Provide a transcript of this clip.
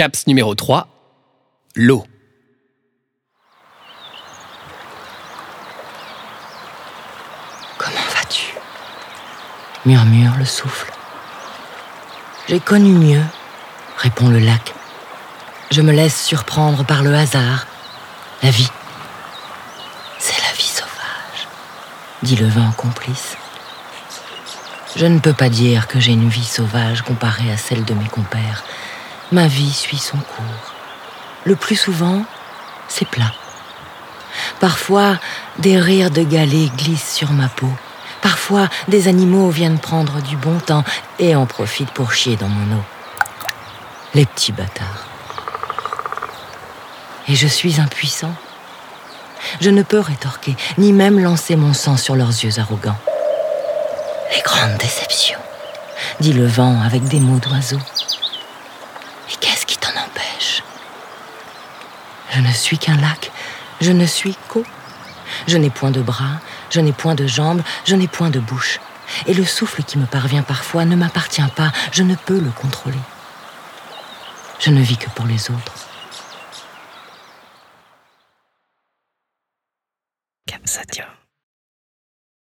CAPS numéro 3, l'eau. Comment vas-tu? Murmure le souffle. J'ai connu mieux, répond le lac. Je me laisse surprendre par le hasard, la vie. C'est la vie sauvage, dit le vent complice. Je ne peux pas dire que j'ai une vie sauvage comparée à celle de mes compères. Ma vie suit son cours. Le plus souvent, c'est plat. Parfois, des rires de galets glissent sur ma peau. Parfois, des animaux viennent prendre du bon temps et en profitent pour chier dans mon eau. Les petits bâtards. Et je suis impuissant. Je ne peux rétorquer, ni même lancer mon sang sur leurs yeux arrogants. Les grandes déceptions, dit le vent avec des mots d'oiseau. Et qu'est-ce qui t'en empêche Je ne suis qu'un lac, je ne suis qu'eau. Je n'ai point de bras, je n'ai point de jambes, je n'ai point de bouche. Et le souffle qui me parvient parfois ne m'appartient pas, je ne peux le contrôler. Je ne vis que pour les autres.